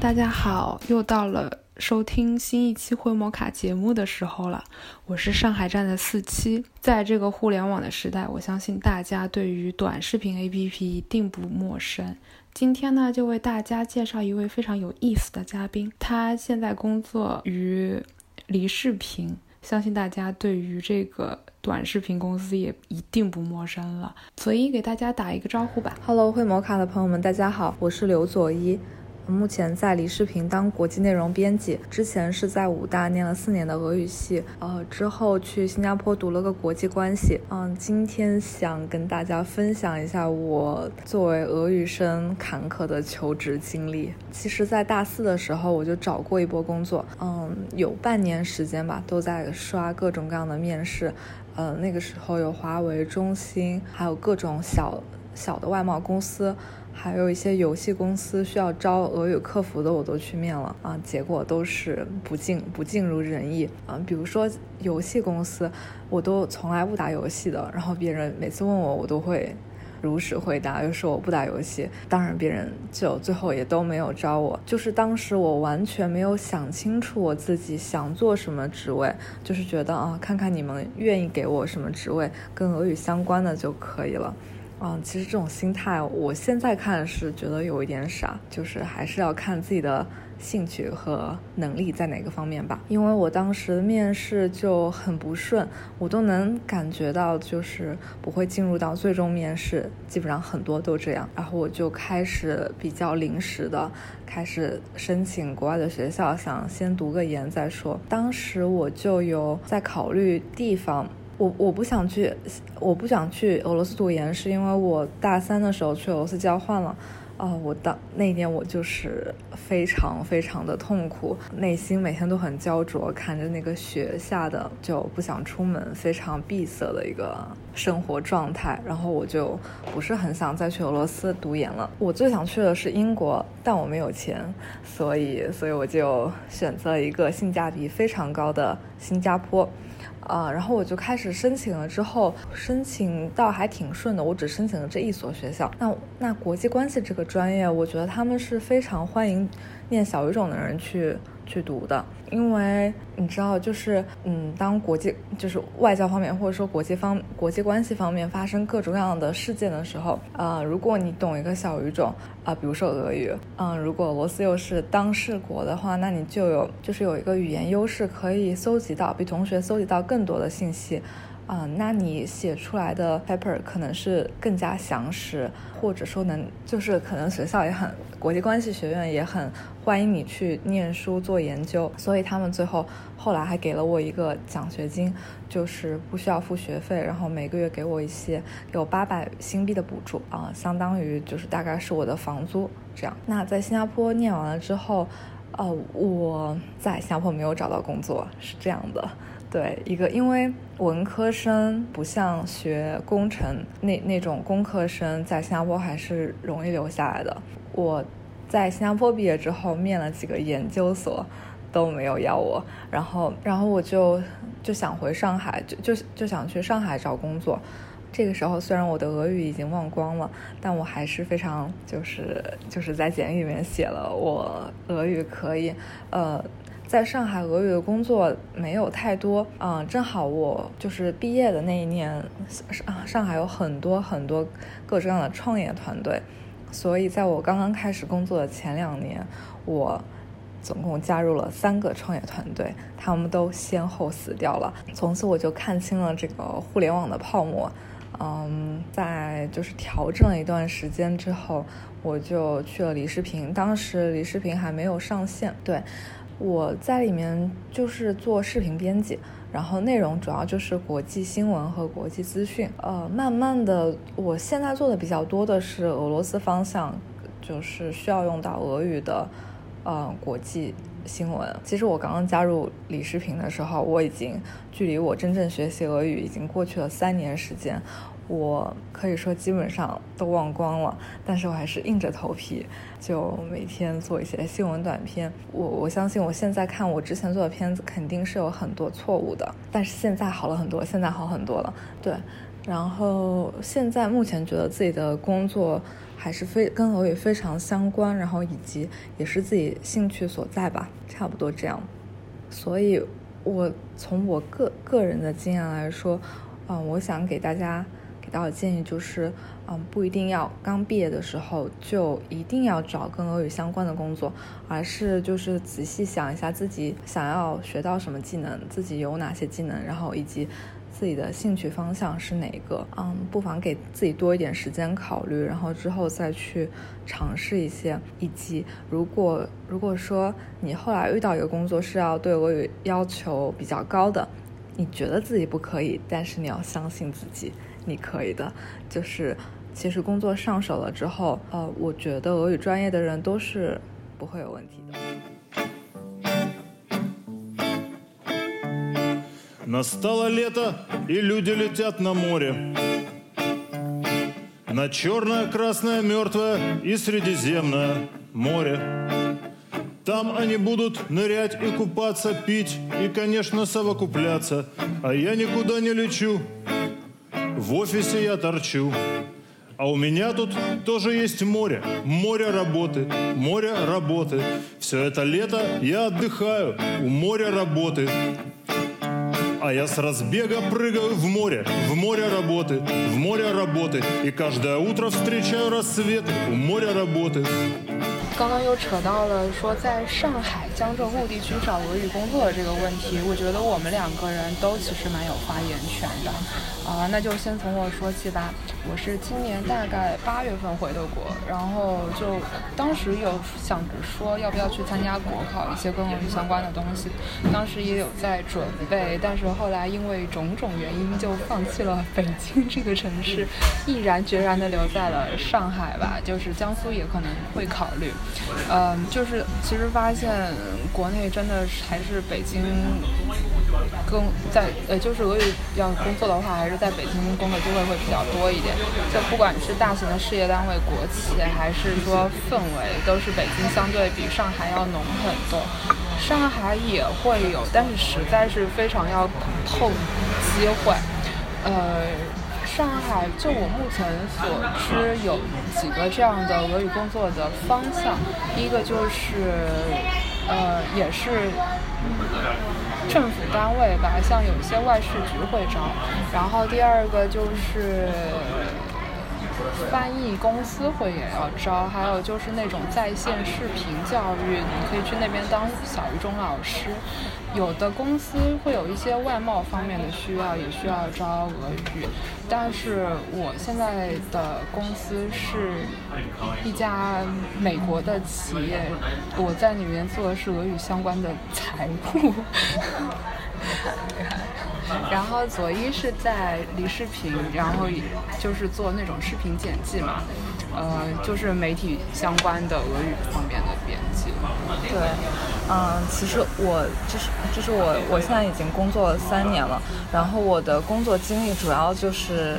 大家好，又到了收听新一期灰摩卡节目的时候了。我是上海站的四七，在这个互联网的时代，我相信大家对于短视频 APP 一定不陌生。今天呢，就为大家介绍一位非常有意思的嘉宾，他现在工作于梨视频，相信大家对于这个。短视频公司也一定不陌生了，所以给大家打一个招呼吧。Hello，会摩卡的朋友们，大家好，我是刘佐一。目前在梨视频当国际内容编辑，之前是在武大念了四年的俄语系，呃，之后去新加坡读了个国际关系。嗯，今天想跟大家分享一下我作为俄语生坎坷的求职经历。其实，在大四的时候我就找过一波工作，嗯，有半年时间吧，都在刷各种各样的面试。呃，那个时候有华为、中兴，还有各种小小的外贸公司。还有一些游戏公司需要招俄语客服的，我都去面了啊，结果都是不尽不尽如人意啊。比如说游戏公司，我都从来不打游戏的，然后别人每次问我，我都会如实回答，又说我不打游戏。当然，别人就最后也都没有招我。就是当时我完全没有想清楚我自己想做什么职位，就是觉得啊，看看你们愿意给我什么职位，跟俄语相关的就可以了。嗯，其实这种心态，我现在看是觉得有一点傻，就是还是要看自己的兴趣和能力在哪个方面吧。因为我当时面试就很不顺，我都能感觉到就是不会进入到最终面试，基本上很多都这样。然后我就开始比较临时的开始申请国外的学校，想先读个研再说。当时我就有在考虑地方。我我不想去，我不想去俄罗斯读研，是因为我大三的时候去俄罗斯交换了，啊，我当那一年我就是非常非常的痛苦，内心每天都很焦灼，看着那个雪下的就不想出门，非常闭塞的一个生活状态，然后我就不是很想再去俄罗斯读研了。我最想去的是英国，但我没有钱，所以所以我就选择了一个性价比非常高的新加坡。啊，然后我就开始申请了，之后申请倒还挺顺的，我只申请了这一所学校。那那国际关系这个专业，我觉得他们是非常欢迎念小语种的人去。去读的，因为你知道，就是嗯，当国际就是外交方面或者说国际方国际关系方面发生各种各样的事件的时候，啊，如果你懂一个小语种啊，比如说俄语，嗯，如果罗斯又是当事国的话，那你就有就是有一个语言优势，可以搜集到比同学搜集到更多的信息。啊，那你写出来的 paper 可能是更加详实，或者说能就是可能学校也很国际关系学院也很欢迎你去念书做研究，所以他们最后后来还给了我一个奖学金，就是不需要付学费，然后每个月给我一些有八百新币的补助啊，相当于就是大概是我的房租这样。那在新加坡念完了之后，哦，我在新加坡没有找到工作，是这样的。对，一个因为文科生不像学工程那那种工科生，在新加坡还是容易留下来的。我在新加坡毕业之后，面了几个研究所，都没有要我。然后，然后我就就想回上海，就就就想去上海找工作。这个时候，虽然我的俄语已经忘光了，但我还是非常就是就是在简历里面写了我俄语可以，呃。在上海俄语的工作没有太多，嗯，正好我就是毕业的那一年，上上海有很多很多各种各样的创业团队，所以在我刚刚开始工作的前两年，我总共加入了三个创业团队，他们都先后死掉了。从此我就看清了这个互联网的泡沫，嗯，在就是调整了一段时间之后，我就去了梨视频，当时梨视频还没有上线，对。我在里面就是做视频编辑，然后内容主要就是国际新闻和国际资讯。呃，慢慢的，我现在做的比较多的是俄罗斯方向，就是需要用到俄语的，呃，国际新闻。其实我刚刚加入李视频的时候，我已经距离我真正学习俄语已经过去了三年时间。我可以说基本上都忘光了，但是我还是硬着头皮，就每天做一些新闻短片。我我相信我现在看我之前做的片子肯定是有很多错误的，但是现在好了很多，现在好很多了。对，然后现在目前觉得自己的工作还是非跟俄语非常相关，然后以及也是自己兴趣所在吧，差不多这样。所以，我从我个个人的经验来说，嗯，我想给大家给到的建议就是，嗯，不一定要刚毕业的时候就一定要找跟俄语相关的工作，而是就是仔细想一下自己想要学到什么技能，自己有哪些技能，然后以及。自己的兴趣方向是哪个？嗯，不妨给自己多一点时间考虑，然后之后再去尝试一些。以及，如果如果说你后来遇到一个工作是要对俄语要求比较高的，你觉得自己不可以，但是你要相信自己，你可以的。就是其实工作上手了之后，呃，我觉得俄语专业的人都是不会有问题的。Настало лето, и люди летят на море. На черное, красное, мертвое и средиземное море. Там они будут нырять и купаться, пить и, конечно, совокупляться. А я никуда не лечу, в офисе я торчу. А у меня тут тоже есть море, море работы, море работы. Все это лето я отдыхаю у моря работы. А я с разбега прыгаю в море, в море работы, в море работы. И каждое утро встречаю рассвет у моря работы. 刚刚又扯到了说在上海江浙沪地区找俄语工作的这个问题，我觉得我们两个人都其实蛮有发言权的， 啊，那就先从我说起吧。我是今年大概八月份回的国，然后就当时有想着说要不要去参加国考，一些跟俄语相关的东西，当时也有在准备，但是后来因为种种原因就放弃了北京这个城市，毅然决然的留在了上海吧，就是江苏也可能会考虑。嗯，就是其实发现国内真的还是北京更在呃，就是俄语要工作的话，还是在北京工作机会会比较多一点。就不管是大型的事业单位、国企，还是说氛围，都是北京相对比上海要浓很多。上海也会有，但是实在是非常要碰机会，呃。上海，就我目前所知，有几个这样的俄语工作的方向。第一个就是，呃，也是政府单位吧，像有些外事局会招。然后第二个就是。翻译公司会也要招，还有就是那种在线视频教育，你可以去那边当小语种老师。有的公司会有一些外贸方面的需要，也需要招俄语。但是我现在的公司是一家美国的企业，我在里面做的是俄语相关的财务。然后左一是在离视频，然后就是做那种视频剪辑嘛，呃，就是媒体相关的俄语方面的编辑。对，嗯，其实我就是就是我我现在已经工作了三年了，然后我的工作经历主要就是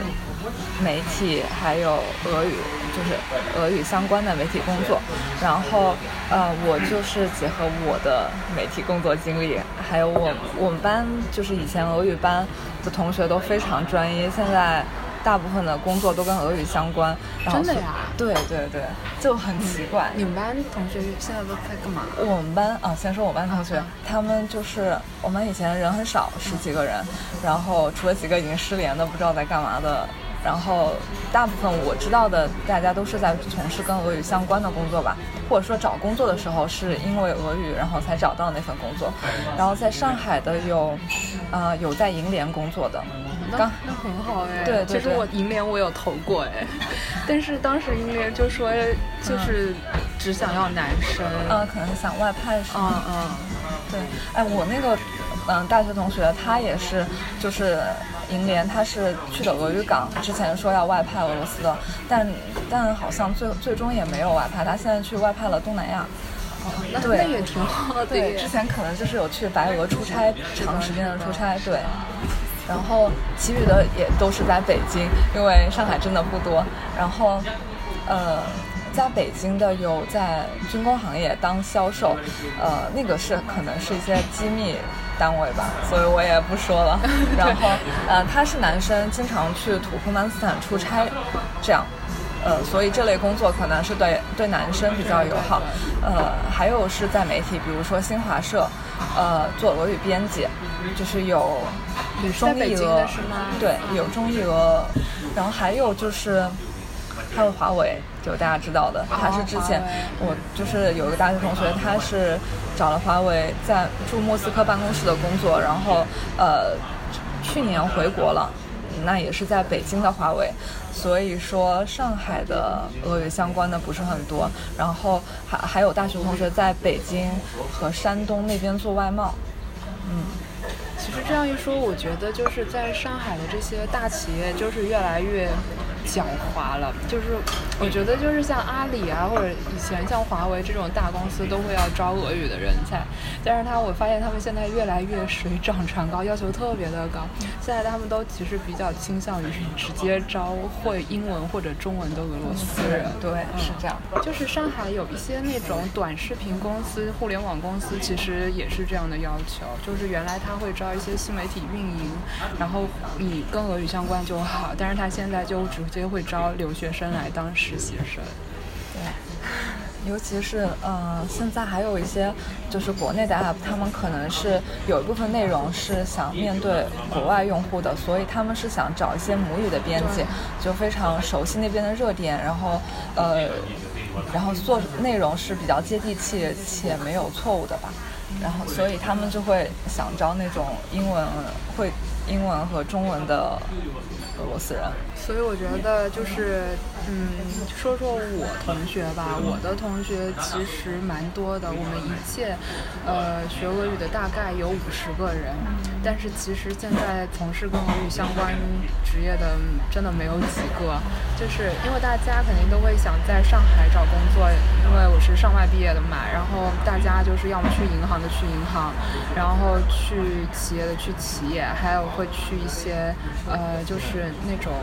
媒体还有俄语。就是俄语相关的媒体工作，然后，呃，我就是结合我的媒体工作经历，还有我我们班就是以前俄语班的同学都非常专一，现在大部分的工作都跟俄语相关。真的呀？对对对，就很奇怪。你们班同学现在都在干嘛？我们班啊，先说我班同学，他们就是我们以前人很少，十几个人，然后除了几个已经失联的，不知道在干嘛的。然后，大部分我知道的，大家都是在从事跟俄语相关的工作吧，或者说找工作的时候是因为俄语，然后才找到那份工作。然后在上海的有，呃，有在银联工作的，刚那很好哎。对，其实我银联我有投过哎，但是当时银联就说就是只想要男生，嗯，可能想外派是吗？嗯嗯，对，哎，我那个嗯大学同学他也是，就是。银联他是去的俄语港，之前说要外派俄罗斯的，但但好像最最终也没有外派，他现在去外派了东南亚。哦，那那也挺好的。对，之前可能就是有去白俄出差，长时间的出差。对，然后其余的也都是在北京，因为上海真的不多。然后，呃，在北京的有在军工行业当销售，呃，那个是可能是一些机密。单位吧，所以我也不说了。然后，呃，他是男生，经常去土库曼斯坦出差，这样，呃，所以这类工作可能是对对男生比较友好。呃，还有是在媒体，比如说新华社，呃，做俄语编辑，就是有中译俄，对，有中译俄，然后还有就是。还有华为，就大家知道的，他是之前我就是有一个大学同学，他是找了华为在驻莫斯科办公室的工作，然后呃去年回国了，那也是在北京的华为，所以说上海的俄语相关的不是很多，然后还还有大学同学在北京和山东那边做外贸，嗯，其实这样一说，我觉得就是在上海的这些大企业就是越来越。狡猾了，就是我觉得就是像阿里啊，或者以前像华为这种大公司都会要招俄语的人才，但是他我发现他们现在越来越水涨船高，要求特别的高。现在他们都其实比较倾向于直接招会英文或者中文的俄罗斯人。对，是这样。就是上海有一些那种短视频公司、互联网公司，其实也是这样的要求，就是原来他会招一些新媒体运营，然后你跟俄语相关就好，但是他现在就直就。会招留学生来当实习生，对，尤其是呃，现在还有一些就是国内的 app，他们可能是有一部分内容是想面对国外用户的，所以他们是想找一些母语的编辑，就非常熟悉那边的热点，然后呃，然后做内容是比较接地气且没有错误的吧，然后所以他们就会想招那种英文会英文和中文的。俄罗斯人，所以我觉得就是，嗯，说说我同学吧，我的同学其实蛮多的。我们一届，呃，学俄语的大概有五十个人，但是其实现在从事跟俄语相关职业的真的没有几个。就是因为大家肯定都会想在上海找工作，因为我是上外毕业的嘛。然后大家就是要么去银行的去银行，然后去企业的去企业，还有会去一些，呃，就是。那种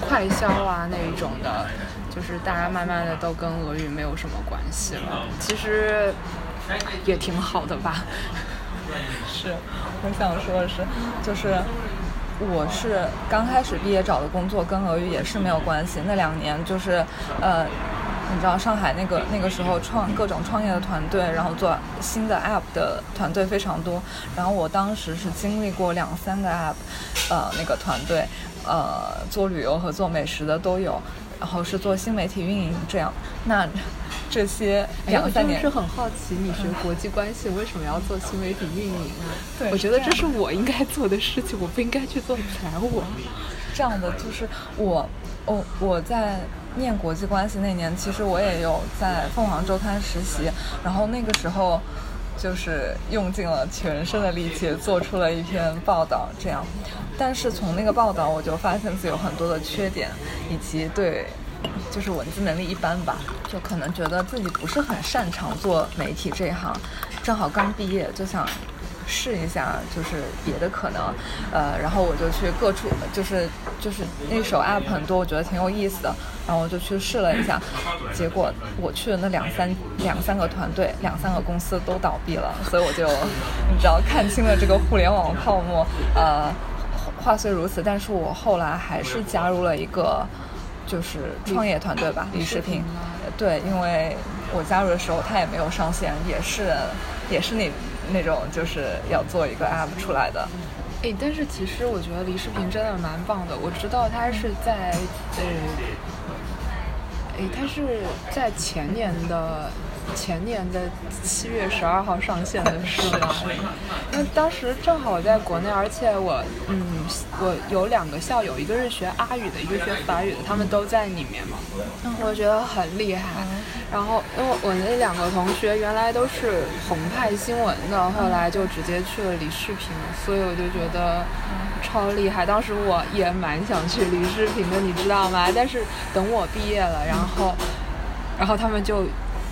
快销啊，那一种的，就是大家慢慢的都跟俄语没有什么关系了。其实也挺好的吧。是，我想说的是，就是我是刚开始毕业找的工作，跟俄语也是没有关系。那两年就是呃。你知道上海那个那个时候创各种创业的团队，然后做新的 app 的团队非常多。然后我当时是经历过两三个 app，呃，那个团队，呃，做旅游和做美食的都有。然后是做新媒体运营这样。那这些两三年，是很好奇，你学国际关系为什么要做新媒体运营啊？对，我觉得这是我应该做的事情，我不应该去做财务。这样的就是我，我我在。念国际关系那年，其实我也有在凤凰周刊实习，然后那个时候就是用尽了全身的力气做出了一篇报道，这样。但是从那个报道，我就发现自己有很多的缺点，以及对就是文字能力一般吧，就可能觉得自己不是很擅长做媒体这一行，正好刚毕业就想。试一下，就是别的可能，呃，然后我就去各处，就是就是那首 app 很多，我觉得挺有意思的，然后我就去试了一下，结果我去的那两三两三个团队，两三个公司都倒闭了，所以我就你知道看清了这个互联网泡沫，呃，话虽如此，但是我后来还是加入了一个就是创业团队吧，李世平，对，因为我加入的时候他也没有上线，也是也是那。那种就是要做一个 app 出来的，哎，但是其实我觉得李视频真的蛮棒的。我知道他是在，呃，哎，他是在前年的。前年的七月十二号上线的是吗？那当时正好我在国内，而且我嗯，我有两个校友，一个是学阿语的，一个学法语的，他们都在里面嘛。我觉得很厉害。然后因为我那两个同学原来都是澎湃新闻的，后来就直接去了李世平，所以我就觉得超厉害。当时我也蛮想去李世平的，你知道吗？但是等我毕业了，然后然后他们就。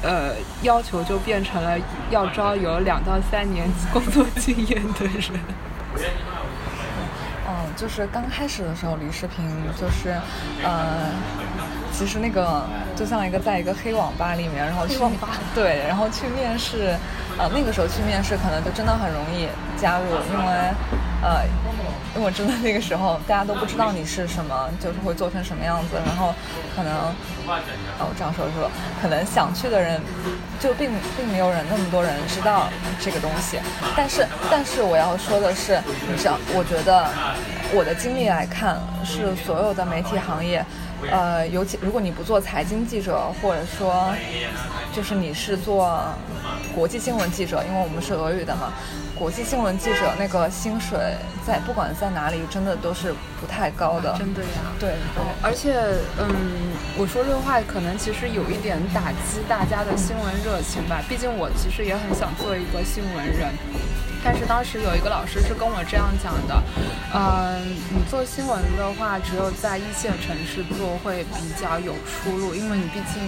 呃，要求就变成了要招有两到三年工作经验的人。嗯，就是刚开始的时候，李世平就是，呃，其实那个就像一个在一个黑网吧里面，然后去对，然后去面试，呃，那个时候去面试可能就真的很容易加入，因为，呃。因为我真的那个时候大家都不知道你是什么，就是会做成什么样子，然后可能，哦，这样说说，可能想去的人，就并并没有人那么多人知道这个东西。但是，但是我要说的是，你知道，我觉得我的经历来看，是所有的媒体行业，呃，尤其如果你不做财经记者，或者说，就是你是做国际新闻记者，因为我们是俄语的嘛。国际新闻记者那个薪水，在不管在哪里，真的都是不太高的。真的呀？对。而且，嗯，我说这话可能其实有一点打击大家的新闻热情吧。毕竟我其实也很想做一个新闻人，但是当时有一个老师是跟我这样讲的，嗯，你做新闻的话，只有在一线城市做会比较有出路，因为你毕竟。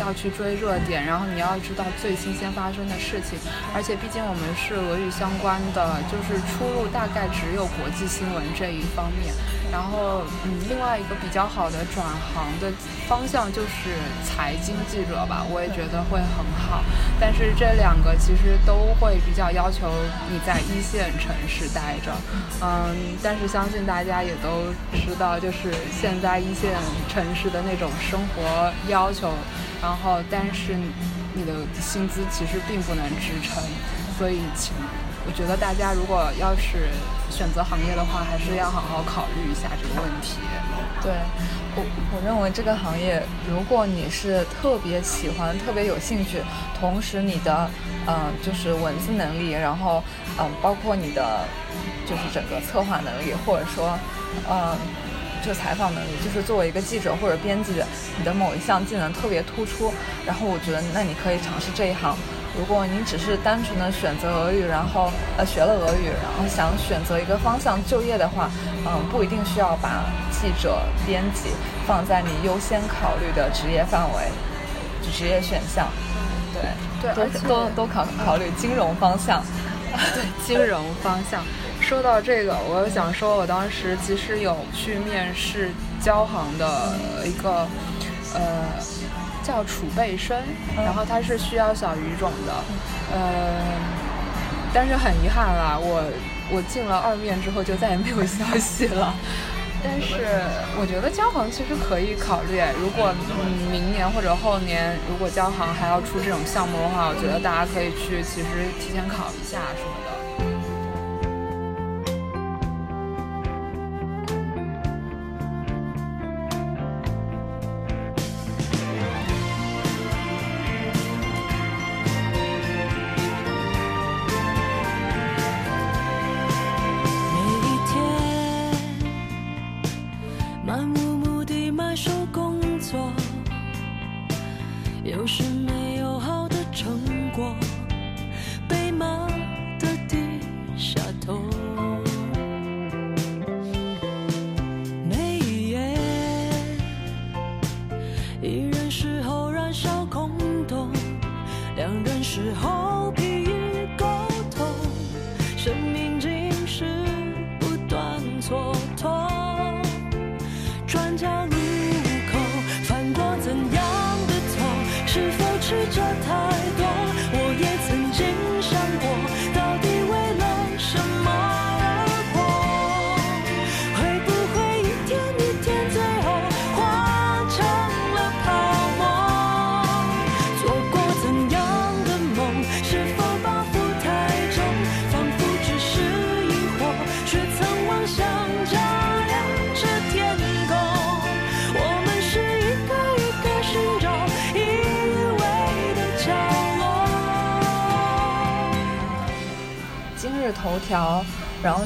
要去追热点，然后你要知道最新鲜发生的事情，而且毕竟我们是俄语相关的，就是出路大概只有国际新闻这一方面。然后，嗯，另外一个比较好的转行的方向就是财经记者吧，我也觉得会很好。但是这两个其实都会比较要求你在一线城市待着，嗯，但是相信大家也都知道，就是现在一线城市的那种生活要求，然后但是你的薪资其实并不能支撑，所以请。我觉得大家如果要是选择行业的话，还是要好好考虑一下这个问题。对，我我认为这个行业，如果你是特别喜欢、特别有兴趣，同时你的嗯就是文字能力，然后嗯包括你的就是整个策划能力，或者说嗯就采访能力，就是作为一个记者或者编辑，你的某一项技能特别突出，然后我觉得那你可以尝试这一行。如果你只是单纯的选择俄语，然后呃学了俄语，然后想选择一个方向就业的话，嗯，不一定需要把记者、编辑放在你优先考虑的职业范围、职业选项。对对，且多多考考虑金融方向。对，金融方向。说到这个，我又想说，我当时其实有去面试交行的一个呃。叫储备生，然后他是需要小语种的，呃，但是很遗憾啦，我我进了二面之后就再也没有消息了。但是我觉得交行其实可以考虑，如果嗯明年或者后年如果交行还要出这种项目的话，我觉得大家可以去其实提前考一下什么的。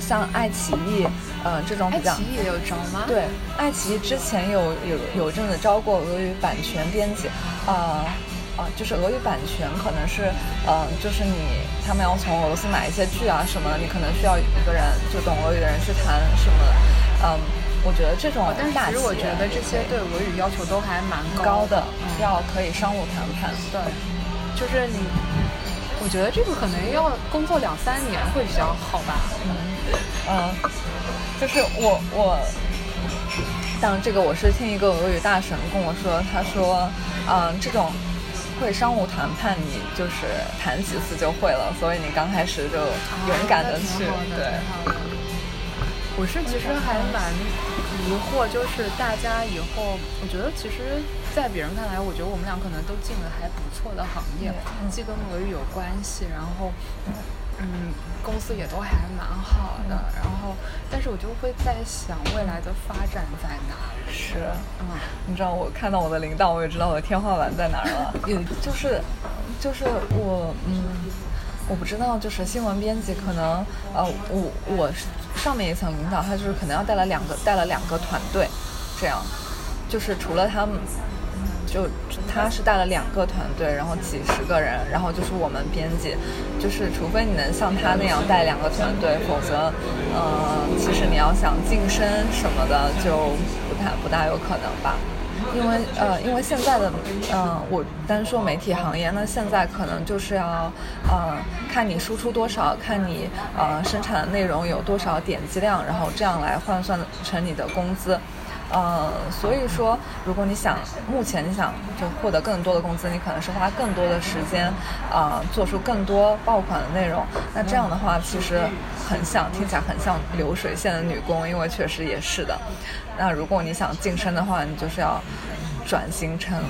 像爱奇艺，呃，这种比较。爱奇艺也有招吗？对，爱奇艺之前有有有阵子招过俄语版权编辑，啊啊，就是俄语版权可能是，呃，就是你他们要从俄罗斯买一些剧啊什么的，你可能需要一个人就懂俄语的人去谈什么，嗯，我觉得这种但是其实我觉得这些对俄语要求都还蛮高的，要可以商务谈判。对，就是你。我觉得这个可能要工作两三年会比较好吧。嗯嗯，就是我我，像这个我是听一个俄语大神跟我说，他说，嗯，这种会商务谈判，你就是谈几次就会了，所以你刚开始就勇敢的去，对。我是其实还蛮疑惑，就是大家以后，我觉得其实。在别人看来，我觉得我们俩可能都进了还不错的行业，既跟俄语有关系，然后，嗯，公司也都还蛮好的。然后，但是我就会在想，未来的发展在哪？是，嗯，你知道，我看到我的领导，我也知道我的天花板在哪儿了。也就是，就是我，嗯，我不知道，就是新闻编辑可能，呃，我我上面一层领导，他就是可能要带了两个带了两个团队，这样，就是除了他们。就他是带了两个团队，然后几十个人，然后就是我们编辑，就是除非你能像他那样带两个团队，否则，呃，其实你要想晋升什么的就不太不大有可能吧。因为呃，因为现在的，嗯，我单说媒体行业，那现在可能就是要，呃，看你输出多少，看你呃生产的内容有多少点击量，然后这样来换算成你的工资。呃，所以说，如果你想目前你想就获得更多的工资，你可能是花更多的时间，啊，做出更多爆款的内容。那这样的话，其实很像，听起来很像流水线的女工，因为确实也是的。那如果你想晋升的话，你就是要转型成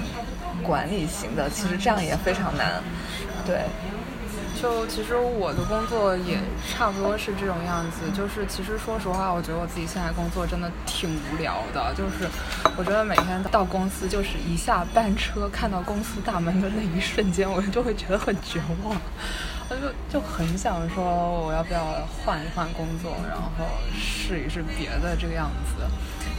管理型的，其实这样也非常难，对。就其实我的工作也差不多是这种样子，就是其实说实话，我觉得我自己现在工作真的挺无聊的。就是我觉得每天到公司，就是一下班车看到公司大门的那一瞬间，我就会觉得很绝望，我就就很想说，我要不要换一换工作，然后试一试别的这个样子。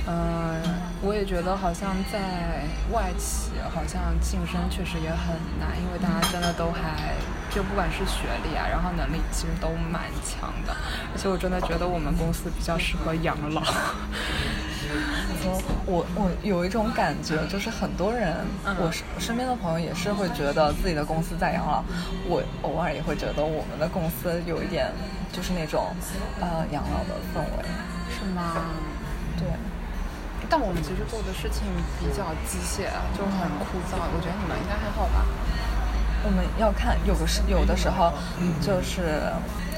嗯，我也觉得好像在外企，好像晋升确实也很难，因为大家真的都还就不管是学历啊，然后能力其实都蛮强的，而且我真的觉得我们公司比较适合养老。我我有一种感觉，就是很多人，我身身边的朋友也是会觉得自己的公司在养老，我偶尔也会觉得我们的公司有一点就是那种呃养老的氛围，是吗？对。但我们其实做的事情比较机械，就很枯燥。我觉得你们应该还好吧？我们要看，有的时有的时候就是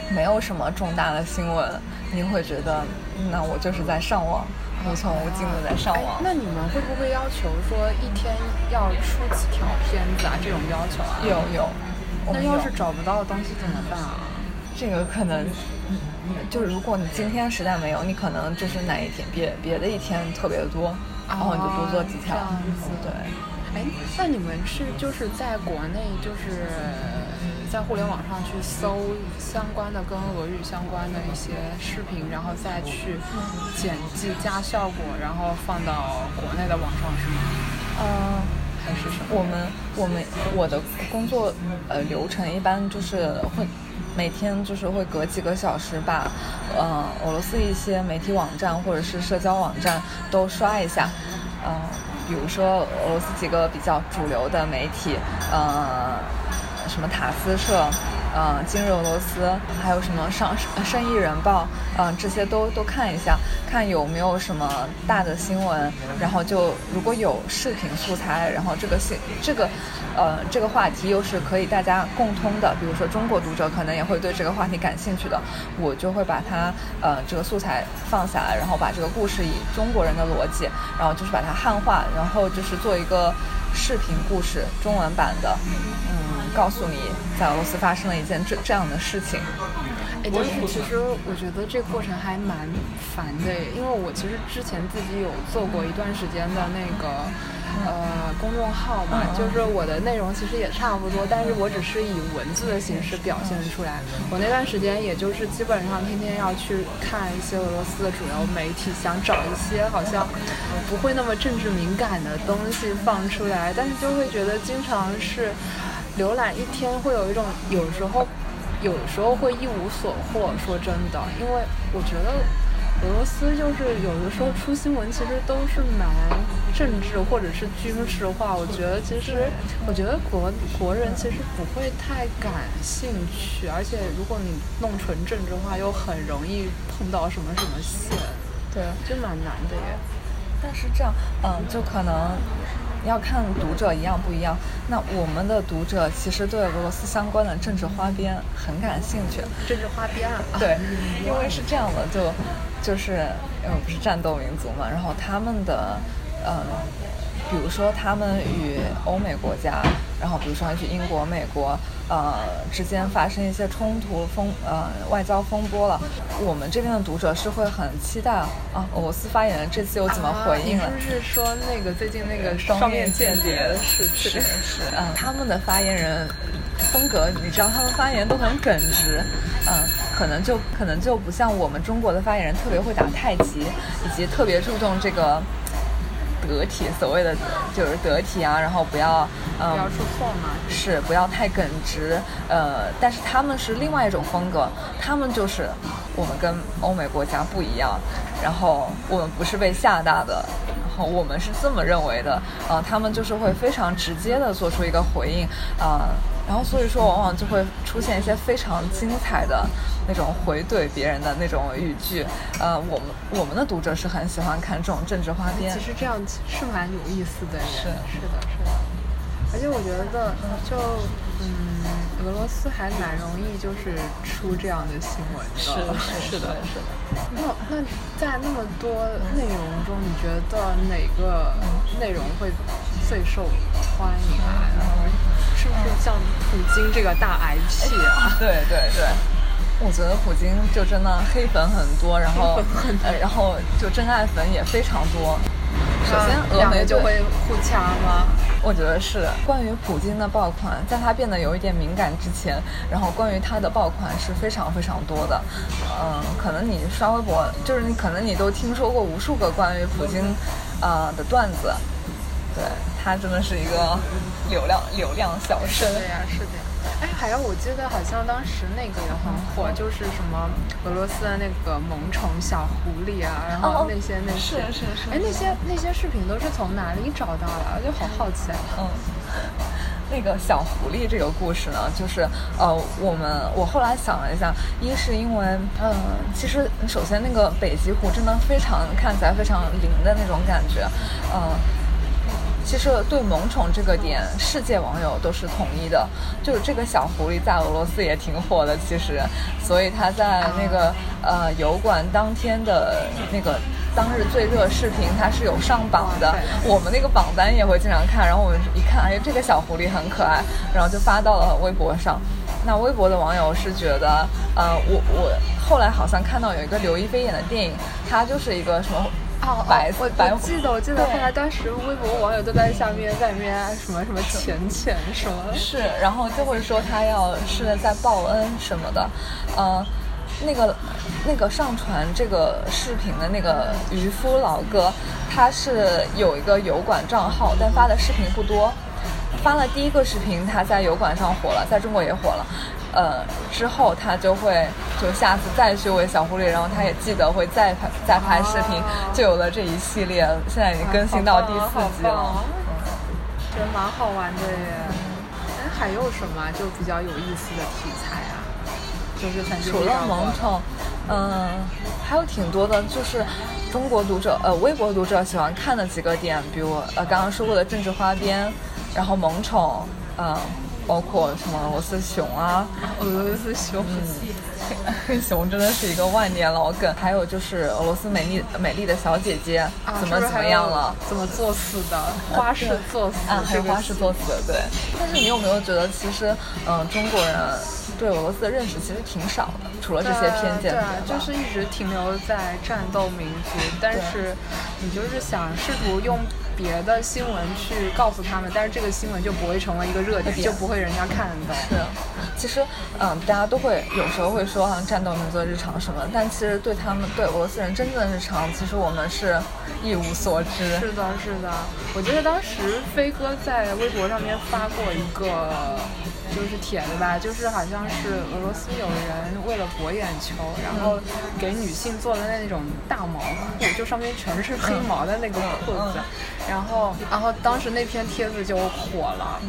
没有什么重大的新闻，你会觉得那我就是在上网，无穷无尽的在上网。那你们会不会要求说一天要出几条片子啊？这种要求啊？有有。那要是找不到东西怎么办啊？这个可能。就是如果你今天实在没有，你可能就是哪一天别别的一天特别多，然后你就多做几条。对。哎，那你们是就是在国内就是在互联网上去搜相关的跟俄语相关的一些视频，然后再去剪辑加效果，然后放到国内的网上是吗？嗯，还是什么？我们我们我的工作呃流程一般就是会。每天就是会隔几个小时把，呃，俄罗斯一些媒体网站或者是社交网站都刷一下，嗯，比如说俄罗斯几个比较主流的媒体，呃，什么塔斯社。嗯，今日俄罗斯还有什么上生意人报，嗯，这些都都看一下，看有没有什么大的新闻，然后就如果有视频素材，然后这个新这个，呃，这个话题又是可以大家共通的，比如说中国读者可能也会对这个话题感兴趣的，我就会把它呃这个素材放下来，然后把这个故事以中国人的逻辑，然后就是把它汉化，然后就是做一个视频故事中文版的，嗯。告诉你，在俄罗斯发生了一件这这样的事情。哎，但是其实我觉得这个过程还蛮烦的，因为我其实之前自己有做过一段时间的那个呃公众号嘛，就是我的内容其实也差不多，但是我只是以文字的形式表现出来。我那段时间也就是基本上天天要去看一些俄罗斯的主流媒体，想找一些好像不会那么政治敏感的东西放出来，但是就会觉得经常是。浏览一天会有一种，有时候，有时候会一无所获。说真的，因为我觉得俄罗斯就是有的时候出新闻，其实都是蛮政治或者是军事化。我觉得其实，我觉得国国人其实不会太感兴趣，而且如果你弄纯政治化，又很容易碰到什么什么线，对，就蛮难的耶。但是这样，嗯，就可能。要看读者一样不一样。那我们的读者其实对俄罗斯相关的政治花边很感兴趣。政治花边啊？对，因为是这样的，就就是因为不是战斗民族嘛，然后他们的，嗯，比如说他们与欧美国家，然后比如说去英国、美国。呃，之间发生一些冲突风呃外交风波了，我们这边的读者是会很期待啊，俄罗斯发言人这次又怎么回应了？你是说那个最近那个双面间谍的事情？是是，嗯，他们的发言人风格，你知道他们发言都很耿直，嗯，可能就可能就不像我们中国的发言人特别会打太极，以及特别注重这个。得体，所谓的就是得体啊，然后不要，嗯，不要出错嘛，是不要太耿直，呃，但是他们是另外一种风格，他们就是我们跟欧美国家不一样，然后我们不是被吓大的。我们是这么认为的，啊，他们就是会非常直接的做出一个回应，啊，然后所以说往往就会出现一些非常精彩的那种回怼别人的那种语句，呃，我们我们的读者是很喜欢看这种政治花边，其实这样是蛮有意思的，是是的是的，而且我觉得就嗯。俄罗斯还蛮容易，就是出这样的新闻的。是是的，是的。那那在那么多内容中，你觉得哪个内容会最受欢迎啊？是不是像普京这个大 IP 啊？对对对，我觉得普京就真的黑粉很多，然后呃，然后就真爱粉也非常多。首先，峨眉就会互掐吗？我觉得是。关于普京的爆款，在他变得有一点敏感之前，然后关于他的爆款是非常非常多的。嗯，可能你刷微博，就是你可能你都听说过无数个关于普京，啊的段子。对他真的是一个流量流量小生。是的呀，是的。哎，还有，我记得好像当时那个也很火，就是什么俄罗斯的那个萌宠小狐狸啊，然后那些那些，是是是。哎，那些那些视频都是从哪里找到的？就好好奇啊。嗯，那个小狐狸这个故事呢，就是呃，我们我后来想了一下，一是因为嗯，其实首先那个北极狐真的非常看起来非常灵的那种感觉，嗯。其实对萌宠这个点，世界网友都是统一的，就是这个小狐狸在俄罗斯也挺火的。其实，所以他在那个呃油管当天的那个当日最热视频，它是有上榜的。我们那个榜单也会经常看，然后我们一看，哎，这个小狐狸很可爱，然后就发到了微博上。那微博的网友是觉得，呃，我我后来好像看到有一个刘亦菲演的电影，它就是一个什么。哦，我我记得，我记得后来当时微博网友都在下面在那边什么什么浅浅什么，是，然后就会说他要是在报恩什么的，呃，那个那个上传这个视频的那个渔夫老哥，他是有一个油管账号，但发的视频不多，发了第一个视频，他在油管上火了，在中国也火了。呃，之后他就会就下次再去喂小狐狸，然后他也记得会再拍再拍视频，就有了这一系列，现在已经更新到第四集了。觉得蛮好玩的耶。哎，还有什么就比较有意思的题材啊？就是除了萌宠，嗯，还有挺多的，就是中国读者呃微博读者喜欢看的几个点，比如呃刚刚说过的政治花边，然后萌宠，嗯。包括什么俄罗斯熊啊，俄罗斯熊，熊真的是一个万年老梗。还有就是俄罗斯美丽美丽的小姐姐怎么怎么样了？怎么作死的？花式作死啊，还有花式作死的，对。但是你有没有觉得，其实嗯，中国人对俄罗斯的认识其实挺少的，除了这些偏见，对，就是一直停留在战斗民族。但是你就是想试图用。别的新闻去告诉他们，但是这个新闻就不会成为一个热点，就不会人家看到。是，其实，嗯，大家都会有时候会说像战斗民族的日常什么，但其实对他们对俄罗斯人真正的日常，其实我们是一无所知。是的，是的。我记得当时飞哥在微博上面发过一个就是帖子吧，就是好像是俄罗斯有人为了博眼球，然后给女性做的那种大毛裤，就上面全是黑毛的那个裤子，然后然后当时那篇帖子就火了，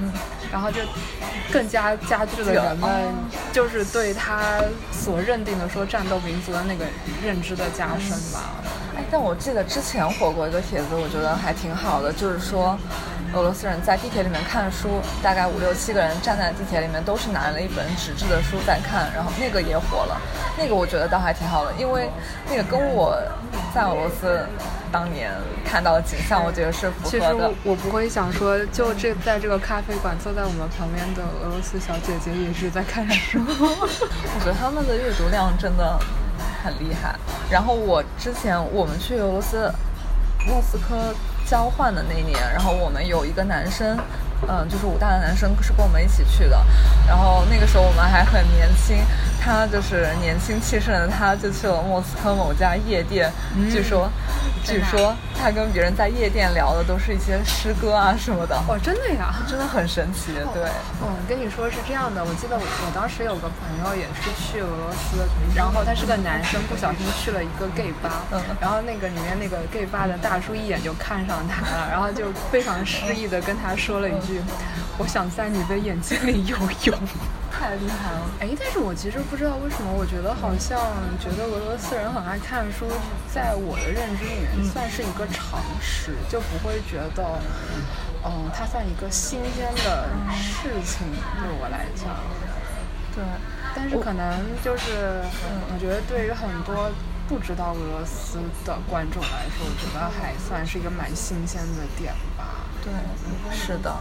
然后就更加加剧了人们就是对他所认定的说战斗民族的那个认知的加深吧。哎，但我记得之前火过一个帖子，我觉得还挺好的，就是说。俄罗斯人在地铁里面看书，大概五六七个人站在地铁里面，都是拿了一本纸质的书在看，然后那个也火了。那个我觉得倒还挺好的，因为那个跟我在俄罗斯当年看到的景象，我觉得是符合的。其实我不会想说，就这在这个咖啡馆坐在我们旁边的俄罗斯小姐姐也是在看书。我觉得他们的阅读量真的很厉害。然后我之前我们去俄罗斯莫斯科。交换的那年，然后我们有一个男生，嗯，就是武大的男生是跟我们一起去的，然后那个时候我们还很年轻。他就是年轻气盛的，他就去了莫斯科某家夜店。据说，据说他跟别人在夜店聊的都是一些诗歌啊什么的。哦，真的呀，真的很神奇。对，嗯，跟你说是这样的，我记得我我当时有个朋友也是去俄罗斯，然后他是个男生，不小心去了一个 gay 吧，嗯，然后那个里面那个 gay 吧的大叔一眼就看上他了，然后就非常失意的跟他说了一句：“我想在你的眼睛里游泳。”太厉害了！哎，但是我其实不知道为什么，我觉得好像觉得俄罗斯人很爱看书，在我的认知里面算是一个常识，就不会觉得，嗯，它算一个新鲜的事情对我来讲。对，但是可能就是，嗯，我觉得对于很多不知道俄罗斯的观众来说，我觉得还算是一个蛮新鲜的点吧。对，是的。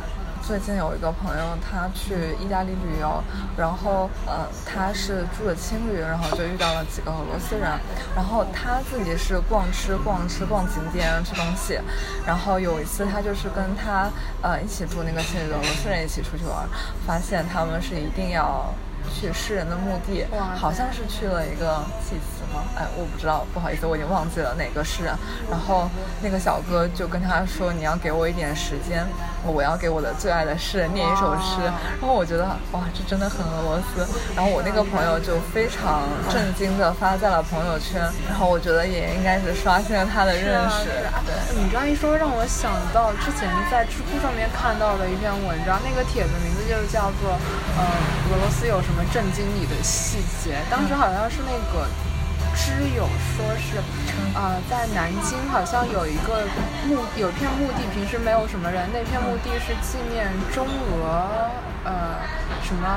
最近有一个朋友，他去意大利旅游，然后呃，他是住的青旅，然后就遇到了几个俄罗斯人，然后他自己是逛吃逛吃逛景点吃东西，然后有一次他就是跟他呃一起住那个青旅的俄罗斯人一起出去玩，发现他们是一定要。去诗人的墓地，好像是去了一个祭祀吗？哎，我不知道，不好意思，我已经忘记了哪个诗人。然后那个小哥就跟他说：“你要给我一点时间，我要给我的最爱的诗人念一首诗。”然后我觉得哇，这真的很俄罗斯。然后我那个朋友就非常震惊的发在了朋友圈。然后我觉得也应该是刷新了他的认识。对，你这样一说，让我想到之前在知乎上面看到的一篇文章，那个帖子名字就叫做“呃，俄罗斯有什么”。震惊你的细节，当时好像是那个知友说是，啊，在南京好像有一个墓，有片墓地，平时没有什么人，那片墓地是纪念中俄，呃，什么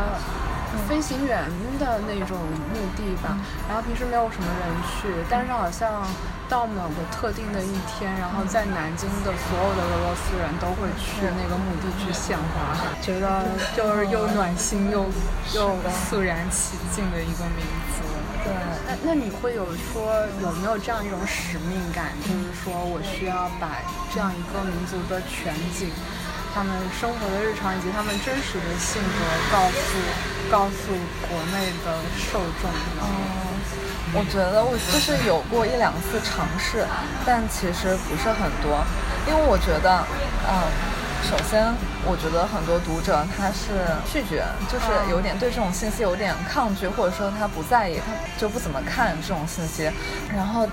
飞行员的那种墓地吧，然后平时没有什么人去，但是好像。到某个特定的一天，然后在南京的所有的俄罗斯人都会去那个墓地去献花，觉得就是又暖心又又肃然起敬的一个民族。对，那那你会有说有没有这样一种使命感，就是说我需要把这样一个民族的全景，他们生活的日常以及他们真实的性格告诉告诉国内的受众呢？我觉得我就是有过一两次尝试，但其实不是很多，因为我觉得，嗯，首先我觉得很多读者他是拒绝，就是有点对这种信息有点抗拒，或者说他不在意，他就不怎么看这种信息。然后，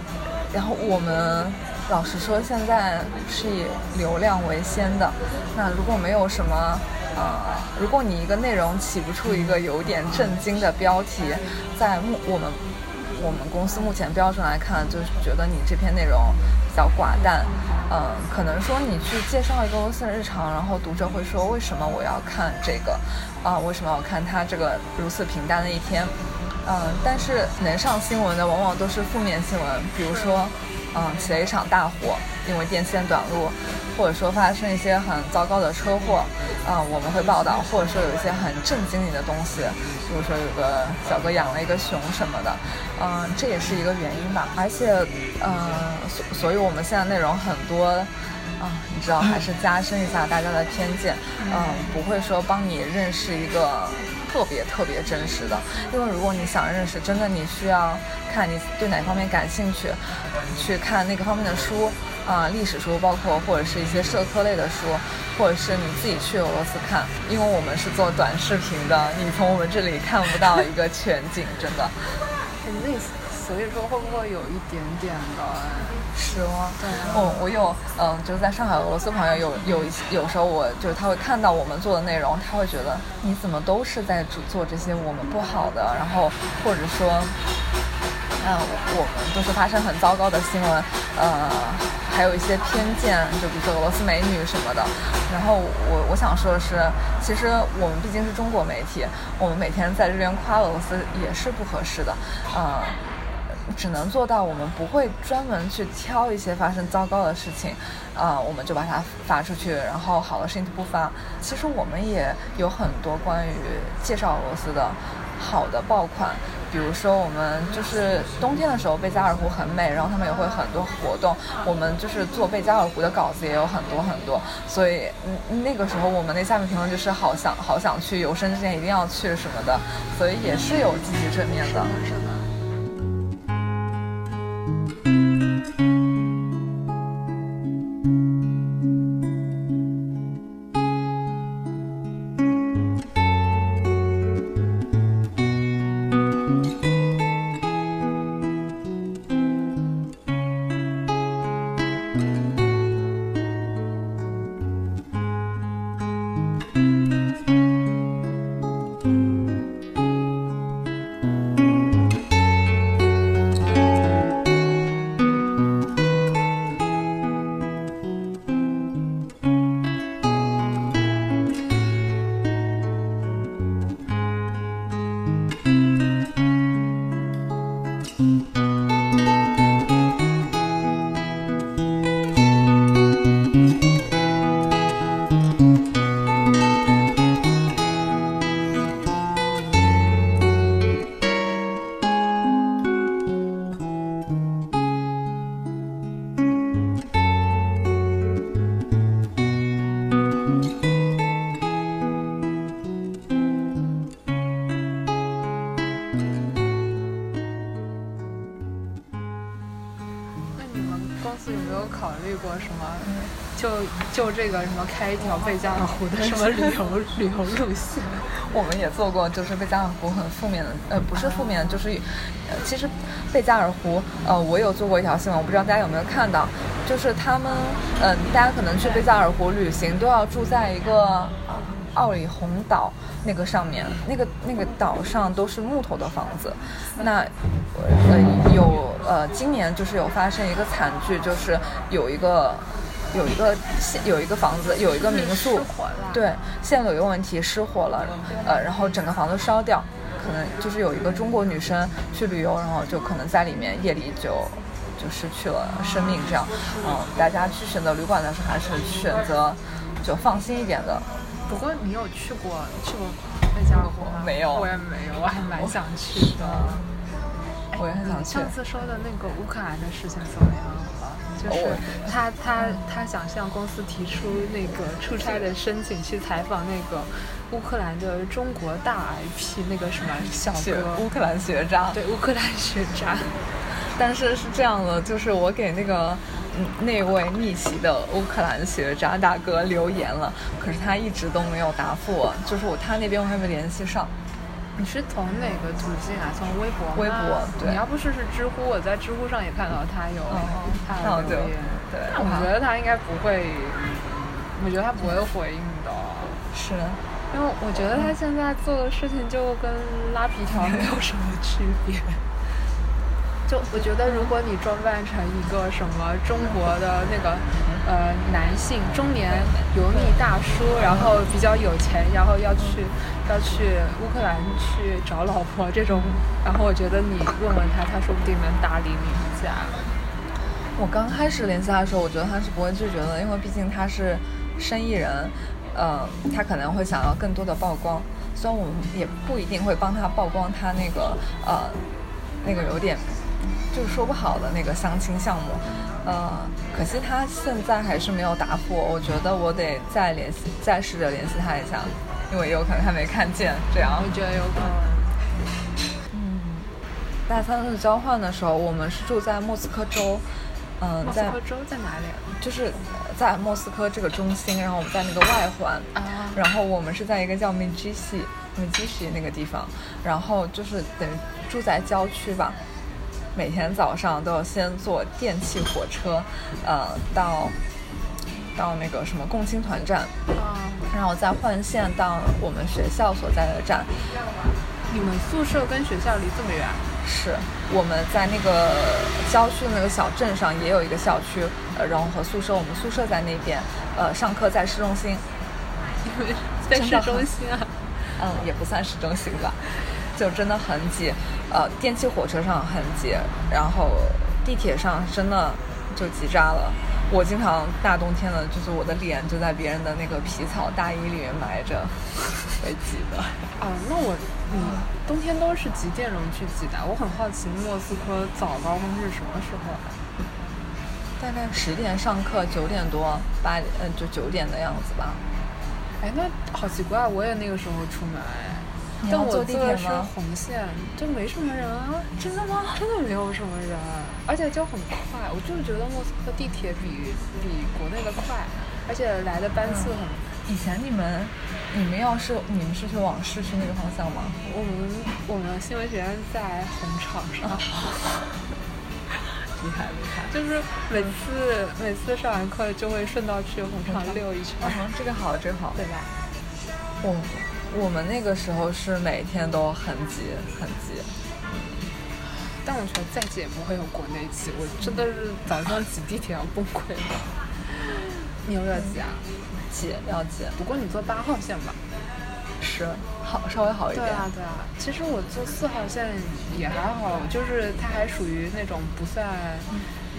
然后我们老实说，现在是以流量为先的。那如果没有什么，呃，如果你一个内容起不出一个有点震惊的标题，在目我们。我们公司目前标准来看，就是觉得你这篇内容比较寡淡，嗯，可能说你去介绍一个公司的日常，然后读者会说为什么我要看这个，啊，为什么要看他这个如此平淡的一天，嗯，但是能上新闻的往往都是负面新闻，比如说，嗯，起了一场大火，因为电线短路。或者说发生一些很糟糕的车祸，啊，我们会报道；或者说有一些很震惊你的东西，比如说有个小哥养了一个熊什么的，嗯，这也是一个原因吧。而且，嗯，所所以我们现在内容很多，啊，你知道，还是加深一下大家的偏见，嗯，不会说帮你认识一个特别特别真实的，因为如果你想认识，真的你需要看你对哪方面感兴趣，去看那个方面的书。啊历史书，包括或者是一些社科类的书，或者是你自己去俄罗斯看，因为我们是做短视频的，你从我们这里看不到一个全景，真的。很累。所以说会不会有一点点的失望？对，我我有，嗯，就是在上海俄罗斯朋友有有有时候我就是他会看到我们做的内容，他会觉得你怎么都是在做做这些我们不好的，然后或者说，嗯，我们都是发生很糟糕的新闻，呃，还有一些偏见，就比如说俄罗斯美女什么的。然后我我想说的是，其实我们毕竟是中国媒体，我们每天在这边夸俄罗斯也是不合适的，嗯。只能做到，我们不会专门去挑一些发生糟糕的事情，啊，我们就把它发出去，然后好的事情就不发。其实我们也有很多关于介绍俄罗斯的好的爆款，比如说我们就是冬天的时候贝加尔湖很美，然后他们也会很多活动，我们就是做贝加尔湖的稿子也有很多很多，所以嗯那个时候我们那下面评论就是好想好想去，有生之年一定要去什么的，所以也是有积极正面的。就这个什么 开一条贝加尔湖的什么旅游旅游路线，我们也做过，就是贝加尔湖很负面的，呃，不是负面，就是，呃，其实贝加尔湖，呃，我有做过一条新闻，我不知道大家有没有看到，就是他们，嗯，大家可能去贝加尔湖旅行都要住在一个奥里洪岛那个上面，那个那个岛上都是木头的房子，那，呃，有呃，今年就是有发生一个惨剧，就是有一个。有一个现有一个房子，有一个民宿，对，线路有问题失火了，呃，然后整个房子烧掉，可能就是有一个中国女生去旅游，然后就可能在里面夜里就就失去了生命，这样，嗯，大家去选择旅馆的时候还是选择就放心一点的。不过你有去过去过贝加尔湖吗？没有，我也没有，我还蛮想去的。我也很想去。上次说的那个乌克兰的事情怎么样？就是他他他想向公司提出那个出差的申请，去采访那个乌克兰的中国大 IP 那个什么小哥，乌克兰学渣。对，乌克兰学渣。但是是这样的，就是我给那个那位逆袭的乌克兰学渣大哥留言了，可是他一直都没有答复我，就是我他那边我还没联系上。你是从哪个途径啊？从微博吗？微博。对。你要不试试知乎？我在知乎上也看到他有他的留言。对。我觉得他应该不会，我觉得他不会回应的。是。因为我觉得他现在做的事情就跟拉皮条没有什么区别。就我觉得，如果你装扮成一个什么中国的那个呃男性中年油腻大叔，然后比较有钱，然后要去要去乌克兰去找老婆这种，然后我觉得你问问他，他说不定能搭理你一下。我刚开始联系他的时候，我觉得他是不会拒绝的，因为毕竟他是生意人，呃，他可能会想要更多的曝光，虽然我们也不一定会帮他曝光他那个呃那个有点。就是说不好的那个相亲项目，呃，可惜他现在还是没有答复我。我觉得我得再联系，再试着联系他一下，因为有可能他没看见。这样，我觉得有可能。嗯，大三的交换的时候，我们是住在莫斯科州，嗯，在莫斯科州在哪里？就是在莫斯科这个中心，然后我们在那个外环，啊，然后我们是在一个叫 m i j i s i m i j i s i 那个地方，然后就是等于住在郊区吧。每天早上都要先坐电气火车，呃，到到那个什么共青团站，啊，然后再换线到我们学校所在的站。你们宿舍跟学校离这么远？是我们在那个郊区的那个小镇上也有一个校区，呃，然后和宿舍，我们宿舍在那边，呃，上课在市中心，你们在市中心啊？嗯，也不算市中心吧，就真的很挤，呃，电气火车上很挤，然后地铁上真的就挤炸了。我经常大冬天的，就是我的脸就在别人的那个皮草大衣里面埋着，被挤的。啊，那我嗯冬天都是几点钟去挤的？我很好奇莫斯科早高峰是什么时候啊？大概十点上课，九点多八嗯就九点的样子吧。哎，那好奇怪，我也那个时候出门但我坐的是地铁吗？红线，就没什么人啊，真的吗？真的没有什么人，而且就很快。我就是觉得莫斯科地铁比比国内的快，而且来的班次很。以前你们你们要是你们是去往市区那个方向吗？我们我们新闻学院在红场上，厉害厉害。就是每次每次上完课就会顺道去红场溜一圈，嗯，这个好，这个好。对吧？我我们那个时候是每天都很挤很挤。但我觉得再挤也不会有国内挤，我真的是早上挤地铁要崩溃了。你有没有挤啊？挤要挤，不过你坐八号线吧？是好稍微好一点。对啊，对啊。其实我坐四号线也还好，就是它还属于那种不算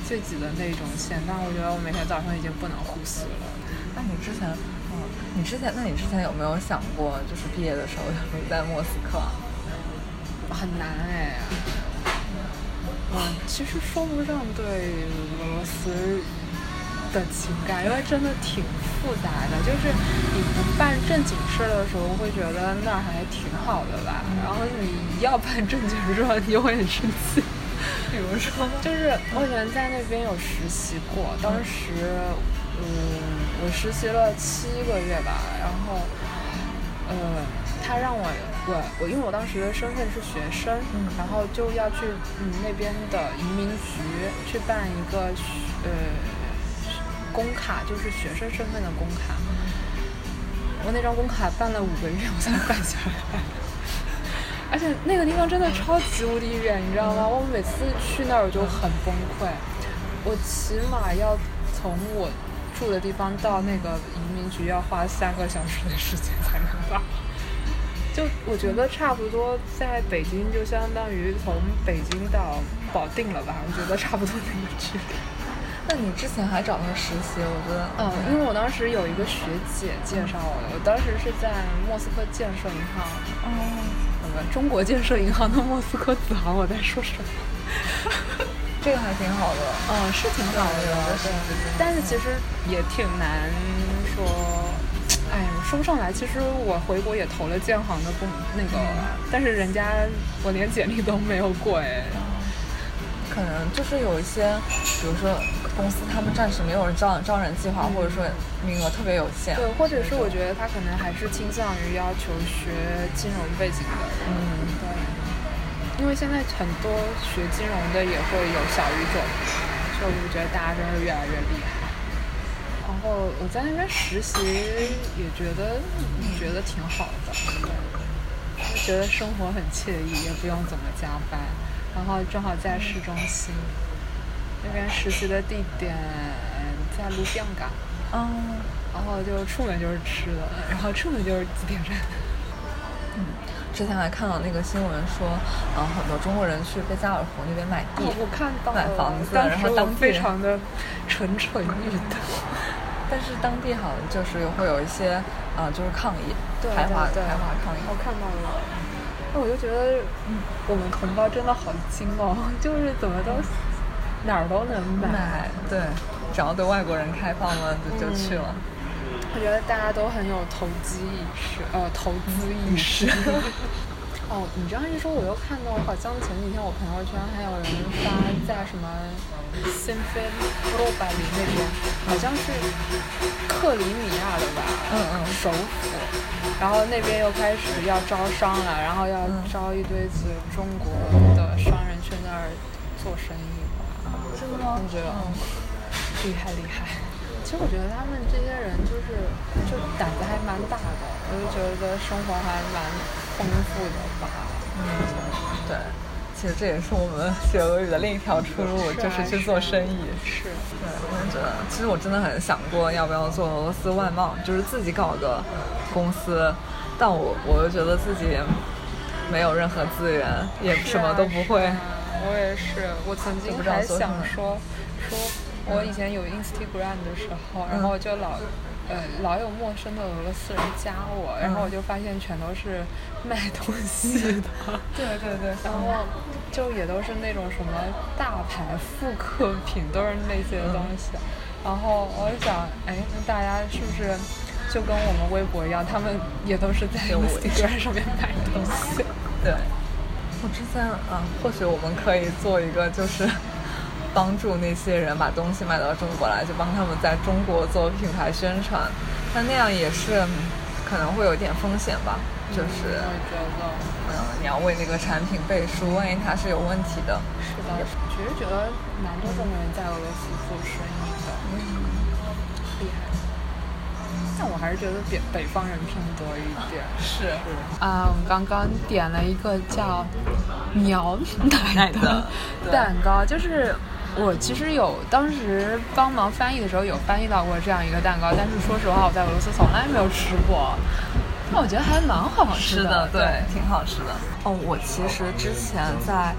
最挤的那种线，但我觉得我每天早上已经不能呼吸了。那你之前，嗯，你之前，那你之前有没有想过，就是毕业的时候要留在莫斯科？很难哎。我其实说不上对俄罗斯的情感，因为真的挺复杂的。就是你不办正经事的时候，会觉得那儿还挺好的吧，然后你要办正经事儿，你就会很生气。比如说，就是我以前在那边有实习过，当时，嗯，我实习了七个月吧，然后，呃，他让我我我，因为我当时的身份是学生，嗯然后就要去嗯那边的移民局去办一个呃工卡，就是学生身份的工卡。我那张工卡办了五个月，我才办下来。而且那个地方真的超级无敌远，你知道吗？我每次去那儿我就很崩溃，我起码要从我住的地方到那个移民局要花三个小时的时间才能到。就我觉得差不多在北京就相当于从北京到保定了吧，我觉得差不多那个距离。那你之前还找到实习，我觉得，嗯，因为我当时有一个学姐介绍我的，我当时是在莫斯科建设银行，哦，我们中国建设银行的莫斯科子行，我在说什么？这个还挺好的。嗯，是挺好的，对，但是其实也挺难说，哎，我说不上来。其实我回国也投了建行的工那个，但是人家我连简历都没有过哎。可能就是有一些，比如说公司他们暂时没有人招招人计划，或者说名额特别有限。对，或者是我觉得他可能还是倾向于要求学金融背景的。嗯，对，因为现在很多学金融的也会有小语种，所以我觉得大家真的越来越厉害。然后我在那边实习也觉得觉得挺好的，对，就觉得生活很惬意，也不用怎么加班，然后正好在市中心。那边实习的地点在卢比昂港，嗯，然后就出门就是吃的，然后出门就是地铁站。之前还看到那个新闻说，嗯，很多中国人去贝加尔湖那边买地，我看到买房子，当然后当地人非常的蠢蠢欲动。但是当地好像就是会有一些，啊，就是抗议，对排华对对排华抗议。我看到了，那我就觉得，嗯，我们同胞真的好精哦，就是怎么都哪儿都能买。买对，只要对外国人开放了，就就去了。我觉得大家都很有投机意识，呃，投资意识。哦，你这样一说，我又看到，好像前几天我朋友圈还有人发在什么 e o b a l i 那边，好像是克里米亚的吧？嗯嗯，首府。然后那边又开始要招商了，然后要招一堆子中国的商人去那儿做生意吧？真的吗？我觉得厉害厉害。其实我觉得他们这些人就是就胆子还蛮大的，我就觉得生活还蛮丰富的吧。嗯，对，其实这也是我们学俄语的另一条出路，就是去做生意。是，对，我觉得其实我真的很想过要不要做俄罗斯外贸，就是自己搞个公司，但我我又觉得自己没有任何资源，也什么都不会。我也是，我曾经还想说说。我以前有 Instagram 的时候，然后就老，呃，老有陌生的俄罗斯人加我，然后我就发现全都是卖东西的，对对对，然后就也都是那种什么大牌复刻品，都是那些东西。然后我就想，哎，那大家是不是就跟我们微博一样，他们也都是在 Instagram 上面买东西？对，我之前啊，或许我们可以做一个就是。帮助那些人把东西卖到中国来，就帮他们在中国做品牌宣传，那那样也是可能会有点风险吧。就是，我觉得，嗯，你要为那个产品背书，万一它是有问题的。是的，其实觉得蛮多中国人在俄罗斯做生意的，嗯，厉害。但我还是觉得北北方人偏多一点。是。啊，我们刚刚点了一个叫鸟奶的 蛋糕，就是。我其实有当时帮忙翻译的时候有翻译到过这样一个蛋糕，但是说实话我在俄罗斯从来没有吃过，但我觉得还蛮好吃的，对，挺好吃的。哦，我其实之前在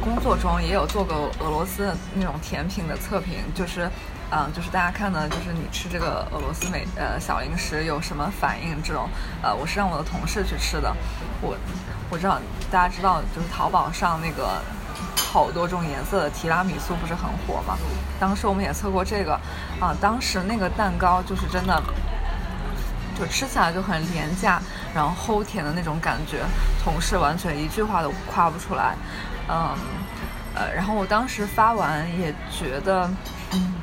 工作中也有做过俄罗斯的那种甜品的测评，就是，嗯，就是大家看呢，就是你吃这个俄罗斯美呃小零食有什么反应这种，呃，我是让我的同事去吃的，我我知道大家知道就是淘宝上那个。好多种颜色的提拉米苏不是很火吗？当时我们也测过这个，啊，当时那个蛋糕就是真的，就吃起来就很廉价，然后齁甜的那种感觉，同事完全一句话都夸不出来，嗯，呃，然后我当时发完也觉得，嗯，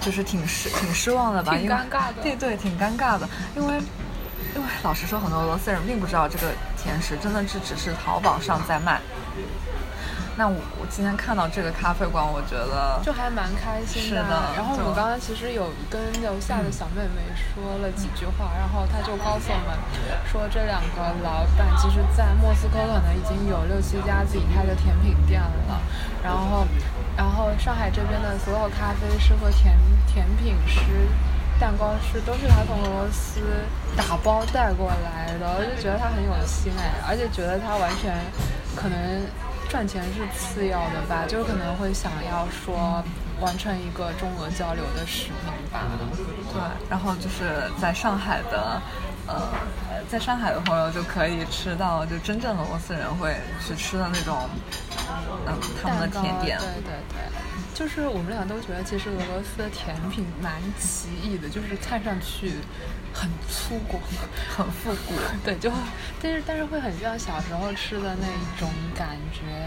就是挺失挺失望的吧，挺尴尬的，对对，挺尴尬的，因为因为老实说，很多俄罗斯人并不知道这个甜食真的是只是淘宝上在卖。那我我今天看到这个咖啡馆，我觉得就还蛮开心的。然后我们刚刚其实有跟楼下的小妹妹说了几句话，然后她就告诉我们说，这两个老板其实，在莫斯科可能已经有六七家自己开的甜品店了。然后，然后上海这边的所有咖啡师和甜甜品师、蛋糕师都是他从俄罗斯打包带过来的，我就觉得他很有心哎，而且觉得他完全可能。赚钱是次要的吧，就是可能会想要说完成一个中俄交流的使命吧。对，然后就是在上海的，呃，在上海的朋友就可以吃到就真正俄罗斯人会去吃的那种，嗯，他们的甜点。对对对。就是我们俩都觉得，其实俄罗斯的甜品蛮奇异的，就是看上去很粗犷、很复古，对，就但是但是会很像小时候吃的那一种感觉，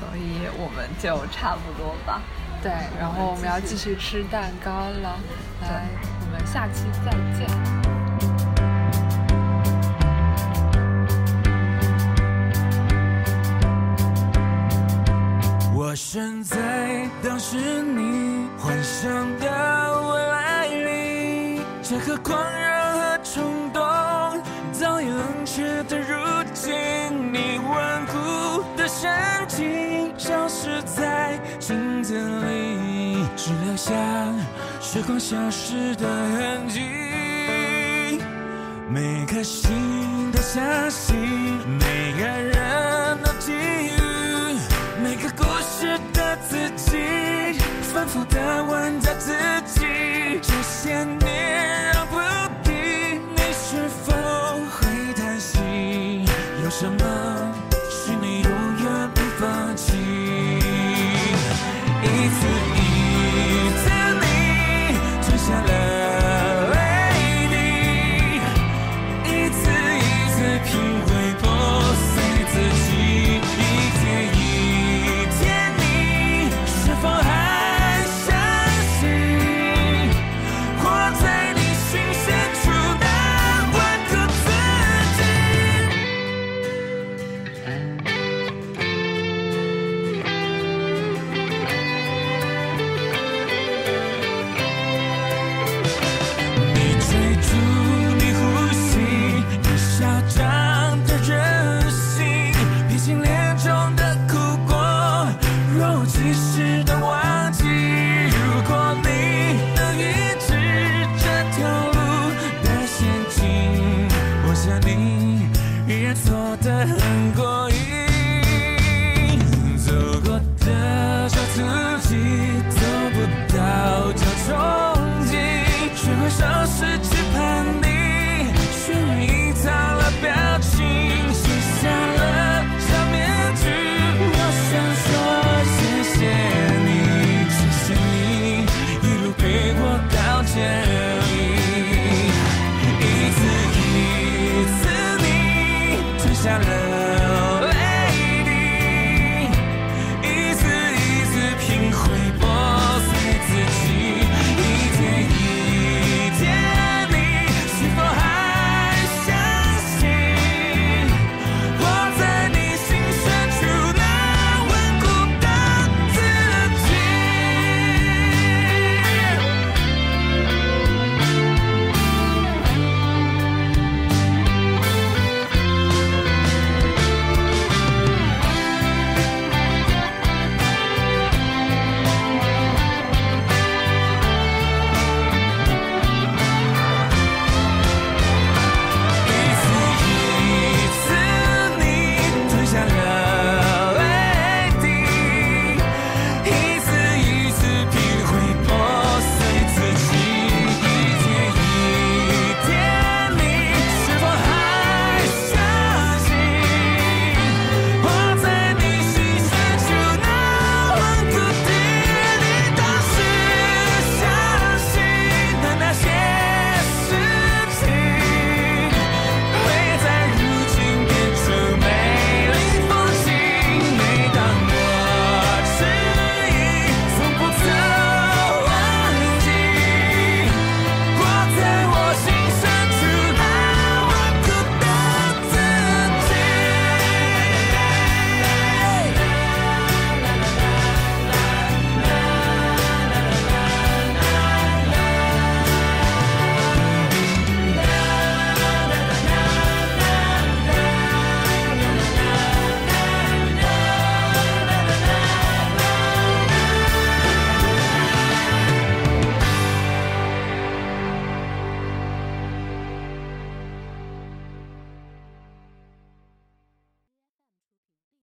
所以我们就差不多吧。对，然后我们要继续吃蛋糕了，来，我们下期再见。站在当时你幻想的未来里，这颗狂热和冲动早已冷却的如今，你顽固的神情消失在镜子里，只留下时光消失的痕迹。每颗心都相信，每个人都给反复的问着自己，这些年